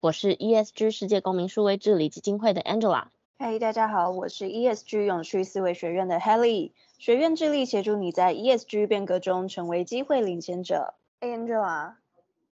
我是 ESG 世界公民数位治理基金会的 Angela。嗨，大家好，我是 ESG 永续思维学院的 Helly。学院致力协助你在 ESG 变革中成为机会领先者。Hey Angela，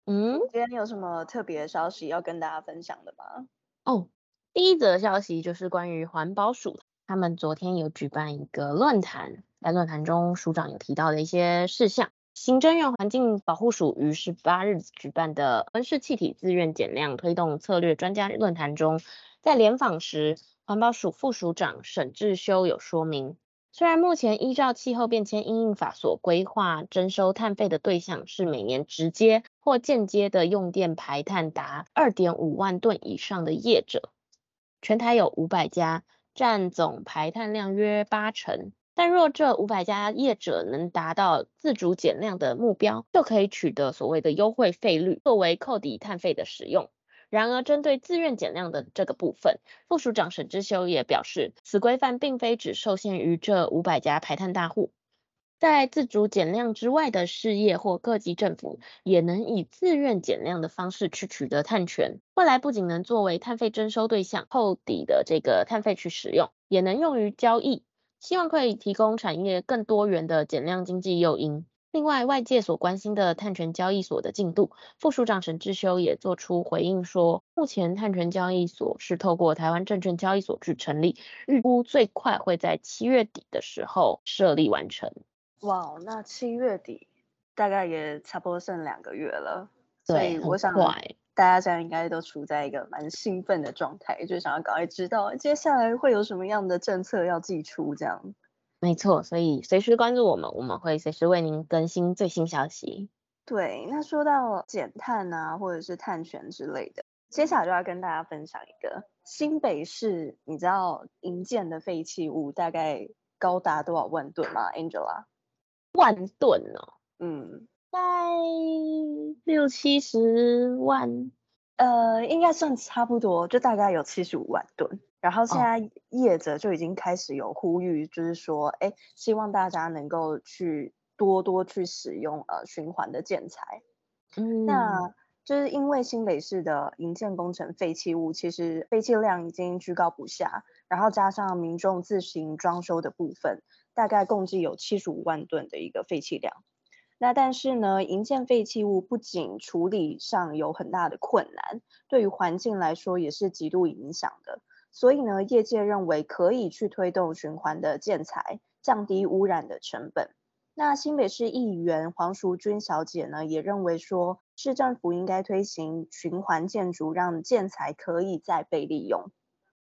嗯，今天有什么特别的消息要跟大家分享的吗？哦，第一则消息就是关于环保署，他们昨天有举办一个论坛，在论坛中署长有提到的一些事项。行政院环境保护署于十八日举办的温室气体自愿减量推动策略专家论坛中，在联访时，环保署副署长沈志修有说明，虽然目前依照气候变迁因应法所规划征收碳费的对象是每年直接或间接的用电排碳达二点五万吨以上的业者，全台有五百家，占总排碳量约八成。但若这五百家业者能达到自主减量的目标，就可以取得所谓的优惠费率，作为扣抵碳费的使用。然而，针对自愿减量的这个部分，副署长沈志修也表示，此规范并非只受限于这五百家排碳大户，在自主减量之外的事业或各级政府，也能以自愿减量的方式去取得碳权。未来不仅能作为碳费征收对象扣抵的这个碳费去使用，也能用于交易。希望可以提供产业更多元的减量经济诱因。另外，外界所关心的碳权交易所的进度，副署长沈志修也做出回应说，目前碳权交易所是透过台湾证券交易所去成立，预估最快会在七月底的时候设立完成。哇，那七月底大概也差不多剩两个月了，对，所以我想快。大家现在应该都处在一个蛮兴奋的状态，就想要赶快知道接下来会有什么样的政策要寄出，这样。没错，所以随时关注我们，我们会随时为您更新最新消息。对，那说到减碳啊，或者是碳权之类的，接下来就要跟大家分享一个新北市，你知道营建的废弃物大概高达多少万吨吗？Angela？万吨哦，嗯。在六七十万，呃，应该算差不多，就大概有七十五万吨。然后现在业者就已经开始有呼吁，就是说，哎、哦，希望大家能够去多多去使用呃循环的建材。嗯，那就是因为新北市的营建工程废弃物其实废弃量已经居高不下，然后加上民众自行装修的部分，大概共计有七十五万吨的一个废弃量。那但是呢，营建废弃物不仅处理上有很大的困难，对于环境来说也是极度影响的。所以呢，业界认为可以去推动循环的建材，降低污染的成本。那新北市议员黄淑君小姐呢，也认为说，市政府应该推行循环建筑，让建材可以再被利用。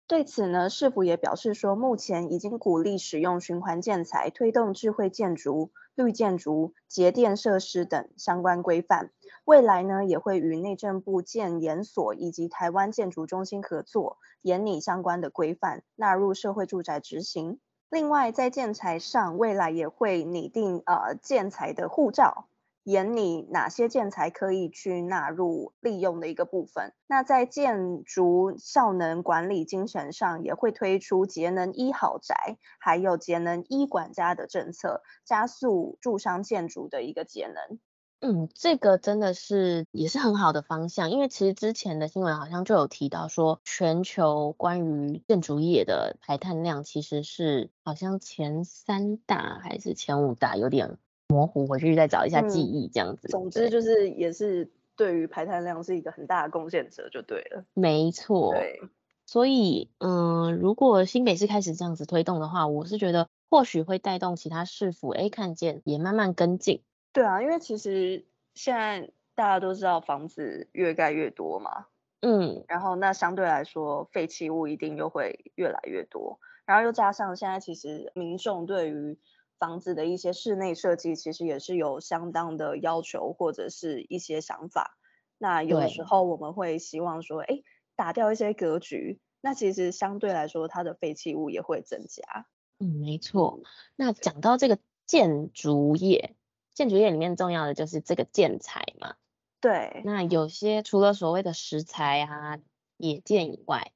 对此呢，市府也表示说，目前已经鼓励使用循环建材，推动智慧建筑。绿建筑、节电设施等相关规范，未来呢也会与内政部建研所以及台湾建筑中心合作，研拟相关的规范，纳入社会住宅执行。另外，在建材上，未来也会拟定呃建材的护照。研拟哪些建材可以去纳入利用的一个部分。那在建筑效能管理精神上，也会推出节能一好宅，还有节能一管家的政策，加速住商建筑的一个节能。嗯，这个真的是也是很好的方向，因为其实之前的新闻好像就有提到说，全球关于建筑业的排碳量其实是好像前三大还是前五大，有点。模糊，回去再找一下记忆，这样子。嗯、总之就是也是对于排碳量是一个很大的贡献者，就对了。没错。对。所以，嗯，如果新北市开始这样子推动的话，我是觉得或许会带动其他市府，哎，看见也慢慢跟进。对啊，因为其实现在大家都知道房子越盖越多嘛，嗯，然后那相对来说废弃物一定又会越来越多，然后又加上现在其实民众对于房子的一些室内设计其实也是有相当的要求或者是一些想法。那有的时候我们会希望说，哎，打掉一些格局，那其实相对来说它的废弃物也会增加。嗯，没错。那讲到这个建筑业，建筑业里面重要的就是这个建材嘛。对。那有些除了所谓的石材啊、野建以外，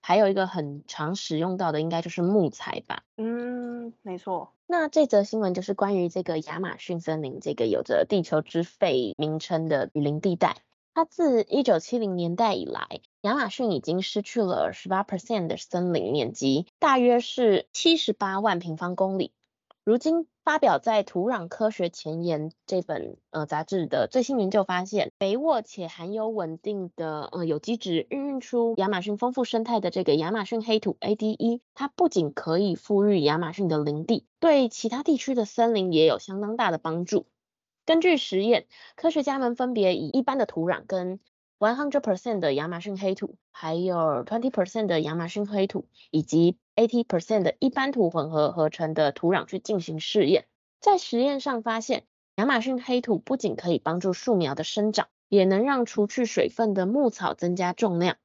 还有一个很常使用到的，应该就是木材吧？嗯，没错。那这则新闻就是关于这个亚马逊森林，这个有着“地球之肺”名称的雨林地带。它自一九七零年代以来，亚马逊已经失去了十八 percent 的森林面积，大约是七十八万平方公里。如今发表在《土壤科学前沿》这本呃杂志的最新研究发现，肥沃且含有稳定的呃有机质，孕育出亚马逊丰富生态的这个亚马逊黑土 ADE，它不仅可以复育亚马逊的林地，对其他地区的森林也有相当大的帮助。根据实验，科学家们分别以一般的土壤跟 one hundred percent 的亚马逊黑土，还有 twenty percent 的亚马逊黑土，以及80%的一般土混合合成的土壤去进行试验。在实验上发现，亚马逊黑土不仅可以帮助树苗的生长，也能让除去水分的牧草增加重量。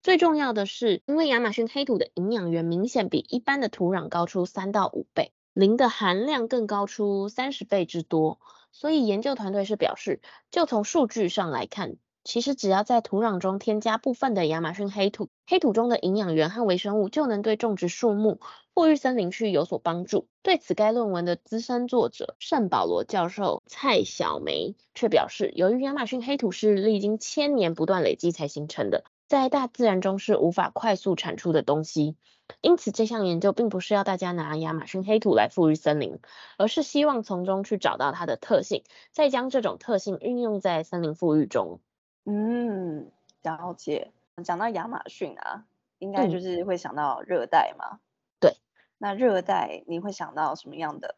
最重要的是，因为亚马逊黑土的营养源明显比一般的土壤高出三到五倍，磷的含量更高出三十倍之多。所以研究团队是表示，就从数据上来看，其实只要在土壤中添加部分的亚马逊黑土，黑土中的营养源和微生物就能对种植树木、复育森林区有所帮助。对此，该论文的资深作者圣保罗教授蔡小梅却表示，由于亚马逊黑土是历经千年不断累积才形成的。在大自然中是无法快速产出的东西，因此这项研究并不是要大家拿亚马逊黑土来复育森林，而是希望从中去找到它的特性，再将这种特性运用在森林富育中。嗯，了解。讲到亚马逊啊，应该就是会想到热带嘛。对、嗯，那热带你会想到什么样的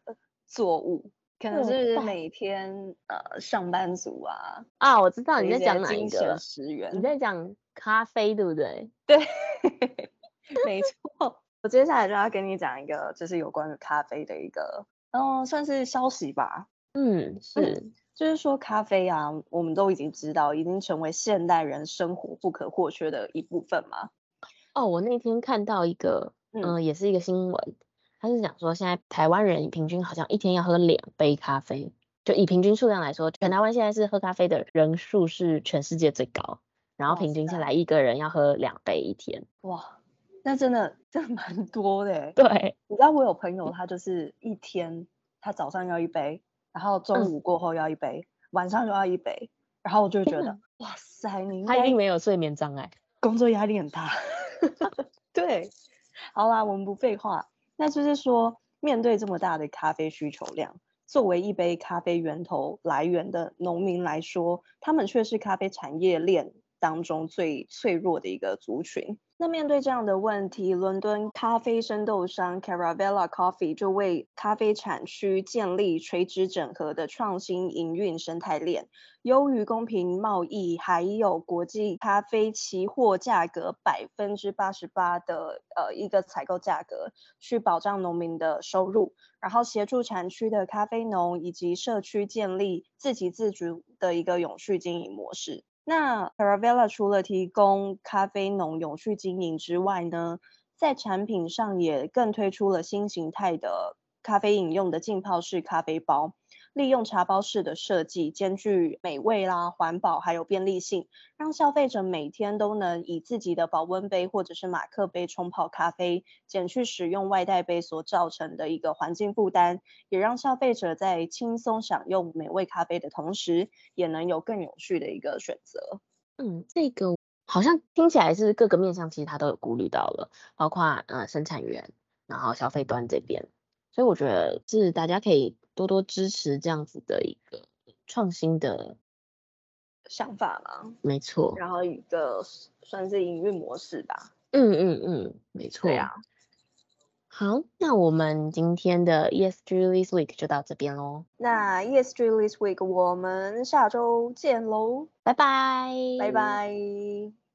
作物？可能是每天呃上班族啊啊，我知道你在讲哪一个，食源你在讲咖啡对不对？对，没错。我接下来就要跟你讲一个，就是有关于咖啡的一个，嗯，算是消息吧。嗯，是，嗯，就是说咖啡啊，我们都已经知道，已经成为现代人生活不可或缺的一部分嘛。哦，我那天看到一个，嗯，呃，也是一个新闻。他是讲说，现在台湾人平均好像一天要喝两杯咖啡，就以平均数量来说，全台湾现在是喝咖啡的人数是全世界最高，然后平均下来一个人要喝两杯一天。哇，那真的真的蛮多的。对，你知道我有朋友，他就是一天他早上要一杯，然后中午过后要一杯，嗯、晚上又要一杯，然后我就觉得，哇塞，你他一定没有睡眠障碍，工作压力很大。对，好啦，我们不废话。那就是说，面对这么大的咖啡需求量，作为一杯咖啡源头来源的农民来说，他们却是咖啡产业链当中最脆弱的一个族群。那面对这样的问题，伦敦咖啡生豆商 Caravella Coffee 就为咖啡产区建立垂直整合的创新营运生态链，优于公平贸易，还有国际咖啡期货价格百分之八十八的呃一个采购价格，去保障农民的收入，然后协助产区的咖啡农以及社区建立自给自足的一个永续经营模式。那 Caravella 除了提供咖啡农永续经营之外呢，在产品上也更推出了新形态的咖啡饮用的浸泡式咖啡包。利用茶包式的设计，兼具美味啦、环保还有便利性，让消费者每天都能以自己的保温杯或者是马克杯冲泡咖啡，减去使用外带杯所造成的一个环境负担，也让消费者在轻松享用美味咖啡的同时，也能有更有序的一个选择。嗯，这个好像听起来是各个面向，其实他都有顾虑到了，包括呃生产源，然后消费端这边，所以我觉得是大家可以。多多支持这样子的一个创新的想法嘛，没错。然后一个算是营运模式吧。嗯嗯嗯，没错。对啊。好，那我们今天的 ESG This Week 就到这边喽。那 ESG This Week 我们下周见喽，拜拜，拜拜。